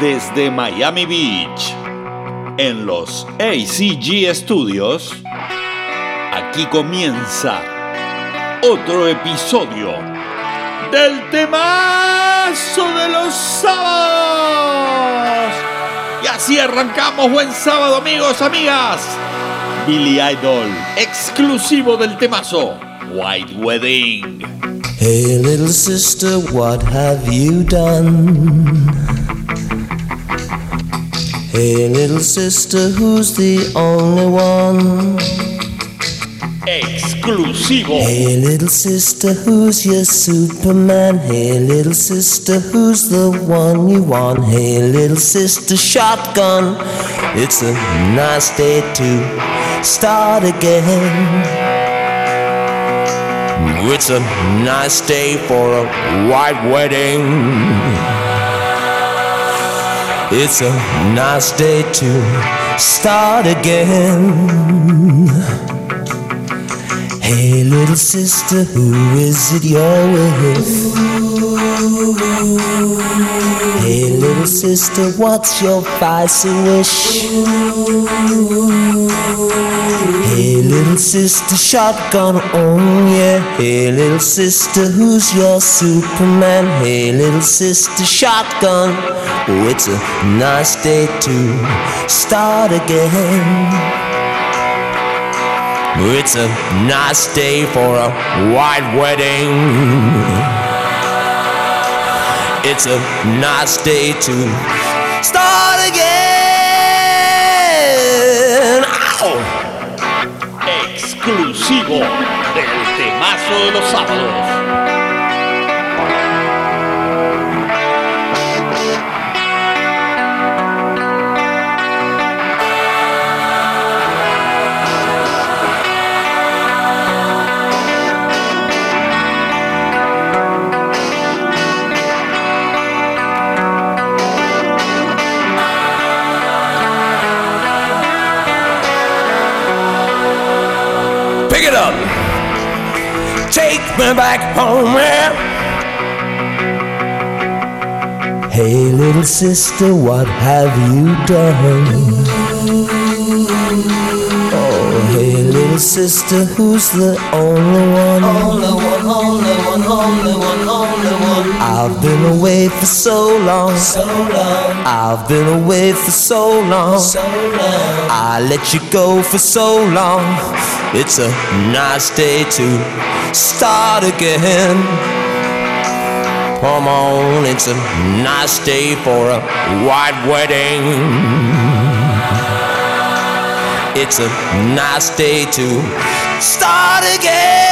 desde Miami Beach, en los ACG Studios, aquí comienza otro episodio del temazo de los sábados. Y así arrancamos. Buen sábado, amigos, amigas. Billy Idol, exclusivo del temazo White Wedding. Hey, little sister, what have you done? Hey, little sister, who's the only one? Exclusivo. Hey, little sister, who's your Superman? Hey, little sister, who's the one you want? Hey, little sister, shotgun. It's a nice day to start again. It's a nice day for a white wedding. It's a nice day to start again. Hey, little sister, who is it you're with? Hey, little sister, what's your vice wish? Hey, little sister, shotgun on, yeah. Hey, little sister, who's your Superman? Hey, little sister, shotgun. Oh, it's a nice day to start again. Oh, it's a nice day for a white wedding. It's a nice day to start again. Ow! Exclusivo del temazo de los sábados. Pick it up. Take me back home, yeah. Hey, little sister, what have you done? Oh, hey, little sister, who's the only one? Only one, only one, only one, only one. I've been away for so long. So long. I've been away for so long. So long. I let you go for so long. It's a nice day to start again. Come on, it's a nice day for a white wedding. It's a nice day to start again.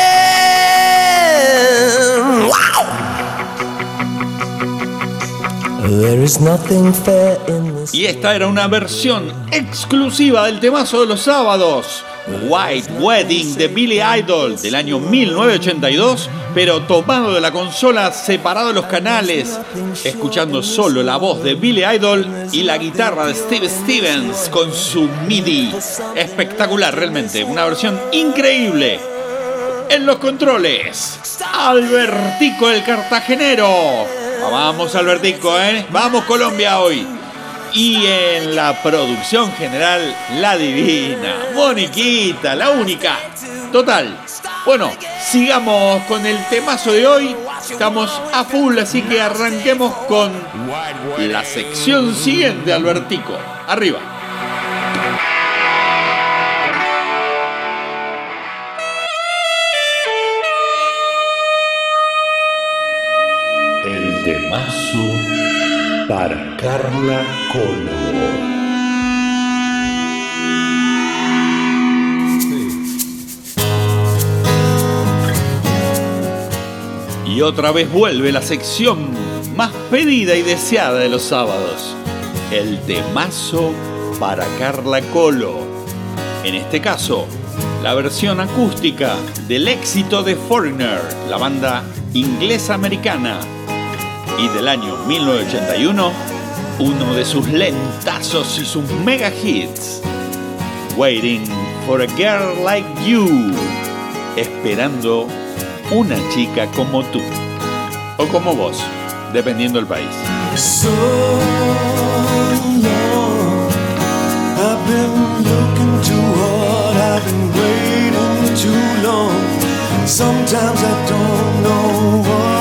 Y esta era una versión exclusiva del temazo de los sábados, White Wedding de Billy Idol del año 1982, pero tomado de la consola, separado de los canales, escuchando solo la voz de Billy Idol y la guitarra de Steve Stevens con su MIDI. Espectacular realmente, una versión increíble. En los controles, Albertico el Cartagenero. Vamos Albertico, ¿eh? Vamos Colombia hoy. Y en la producción general, la divina, Moniquita, la única. Total. Bueno, sigamos con el temazo de hoy. Estamos a full, así que arranquemos con la sección siguiente, Albertico. Arriba. Carla Colo. Y otra vez vuelve la sección más pedida y deseada de los sábados. El temazo para Carla Colo. En este caso, la versión acústica del éxito de Foreigner, la banda inglesa-americana y del año 1981, uno de sus lentazos y sus mega hits, Waiting for a Girl Like You, esperando una chica como tú, o como vos, dependiendo del país. So long, I've been looking too hard, I've been waiting too long. Sometimes I don't know what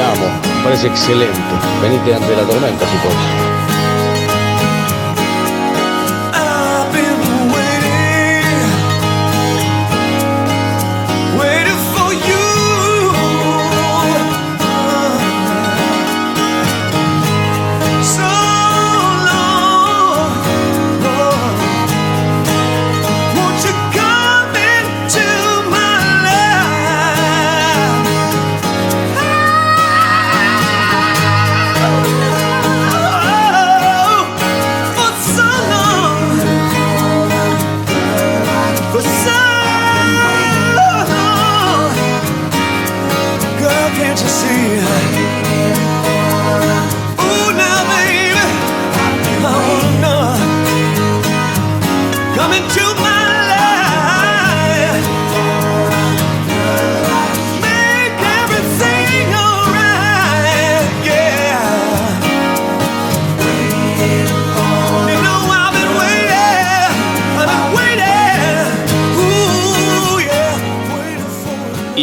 amo, parece excelente. Venite ante la tormenta, chicos.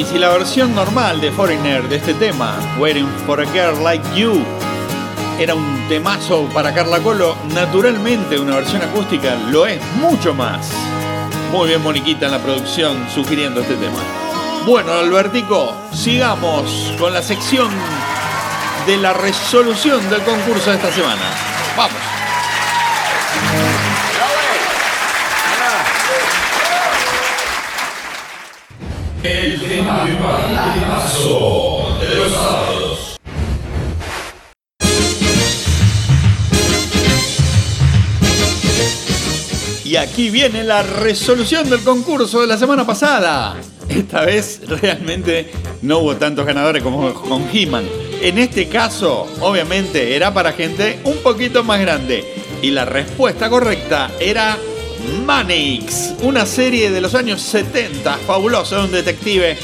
Days y la versión normal de Foreigner de este tema, Waiting for a Girl Like You, era un temazo para Carla Colo. Naturalmente, una versión acústica lo es mucho más. Muy bien, Moniquita, en la producción sugiriendo este tema. Bueno, Albertico, sigamos con la sección de la resolución del concurso de esta semana. ¡Vamos! El temazo de los sábados. Y aquí viene la resolución del concurso de la semana pasada. Esta vez realmente no hubo tantos ganadores como con He-Man. En este caso, obviamente, era para gente un poquito más grande. Y la respuesta correcta era Manix, una serie de los años 70, fabulosa, de un detective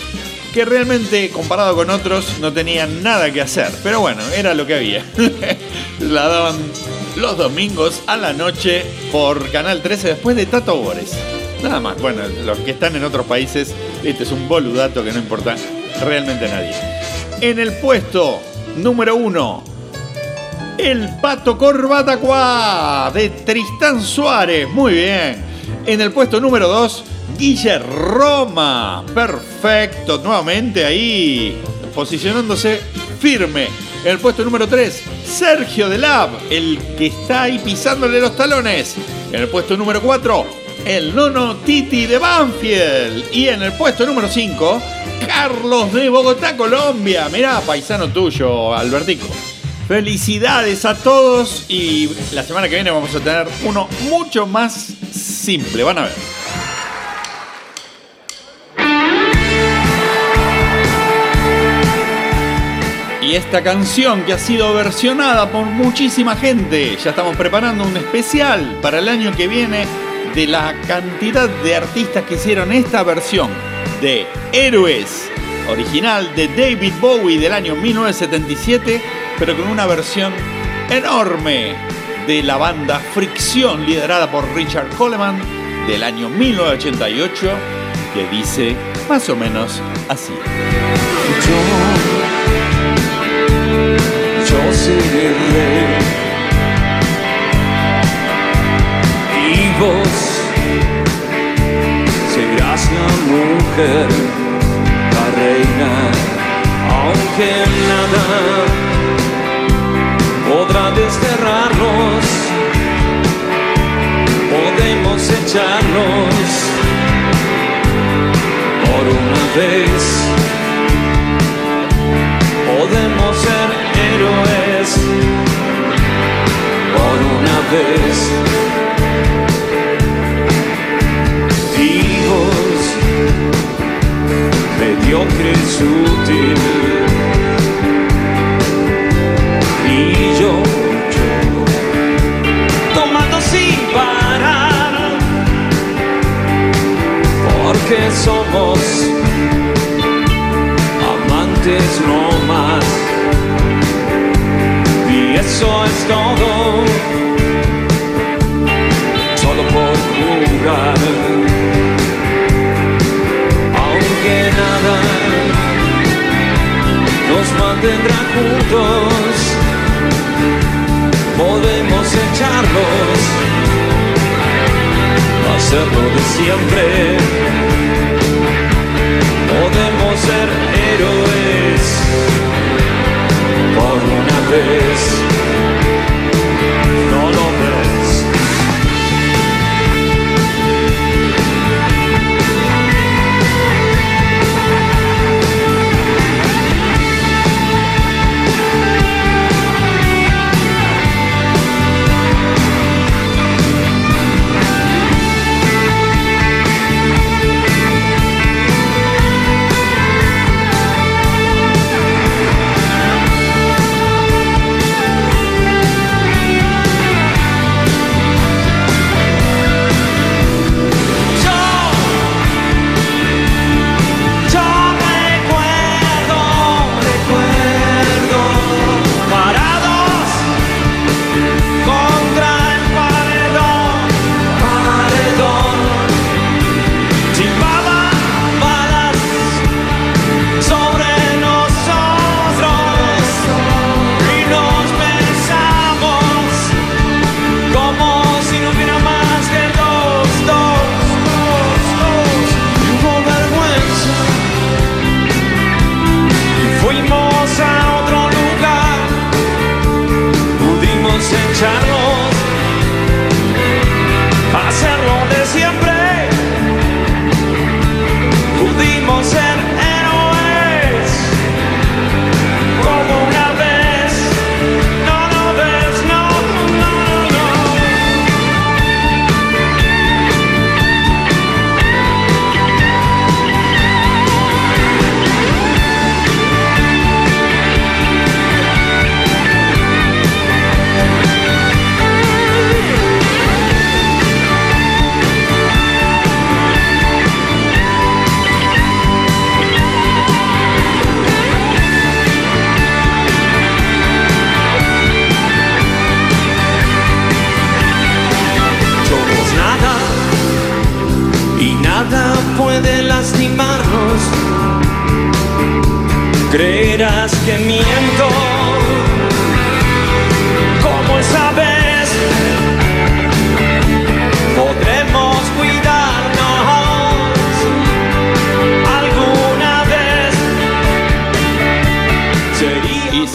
que realmente comparado con otros no tenía nada que hacer. Pero bueno, era lo que había. la daban los domingos a la noche por Canal 13 después de Tato Bores. Nada más, bueno, los que están en otros países, este es un boludato que no importa realmente a nadie. En el puesto número uno, El Pato Corbata de Tristán Suárez. Muy bien. En el puesto número 2, Guille Roma. Perfecto. Nuevamente ahí, posicionándose firme. En el puesto número 3, Sergio Delab, el que está ahí pisándole los talones. En el puesto número 4, el nono Titi de Banfield. Y en el puesto número 5, Carlos de Bogotá, Colombia. Mirá, paisano tuyo, Albertico. Felicidades a todos y la semana que viene vamos a tener uno mucho más simple. Van a ver. Y esta canción que ha sido versionada por muchísima gente, ya estamos preparando un especial para el año que viene de la cantidad de artistas que hicieron esta versión de Héroes, original de David Bowie del año 1977, pero con una versión enorme de la banda Fricción, liderada por Richard Coleman del año 1988, que dice más o menos así. yo seré rey. Y vos serás la mujer, la reina, aunque nada podrá desterrarnos, podemos echarnos por una vez podemos ser héroes por una vez. Hijos mediocres mantendrá juntos, podemos echarlos, hacerlo de siempre. Podemos ser héroes. Por una vez.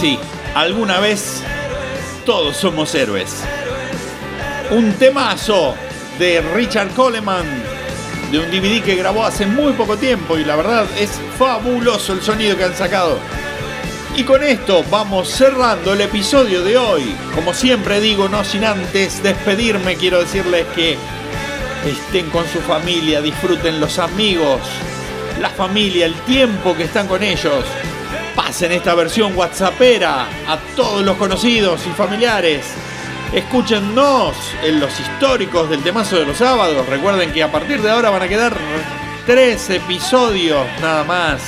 Sí, alguna vez todos somos héroes. Un temazo de Richard Coleman, de un DVD que grabó hace muy poco tiempo y la verdad es fabuloso el sonido que han sacado. Y con esto vamos cerrando el episodio de hoy. Como siempre digo, no sin antes despedirme, quiero decirles que estén con su familia, disfruten los amigos, la familia, el tiempo que están con ellos. Pasen esta versión WhatsAppera a todos los conocidos y familiares. Escúchennos en los históricos del temazo de los sábados. Recuerden que a partir de ahora van a quedar tres episodios nada más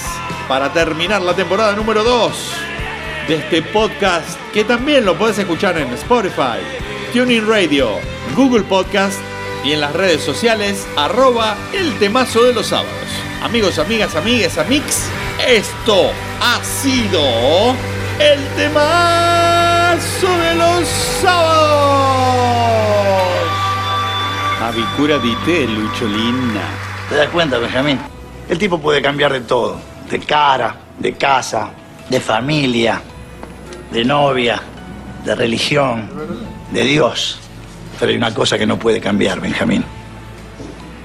para terminar la temporada número 2 de este podcast que también lo puedes escuchar en Spotify, Tuning Radio, Google Podcast y en las redes sociales arroba el temazo de los sábados. Amigos, amigas, amigues, amix, esto ha sido el temazo de los sábados. Avicura di te, Lucholina. ¿Te das cuenta, Benjamín? El tipo puede cambiar de todo. De cara, de casa, de familia, de novia, de religión, de Dios. Pero hay una cosa que no puede cambiar, Benjamín.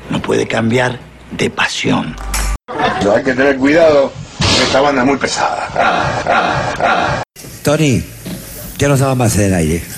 No puede cambiar de pasión. Hay que tener cuidado. Esta banda es muy pesada. Tony, ya no estaba más en el aire.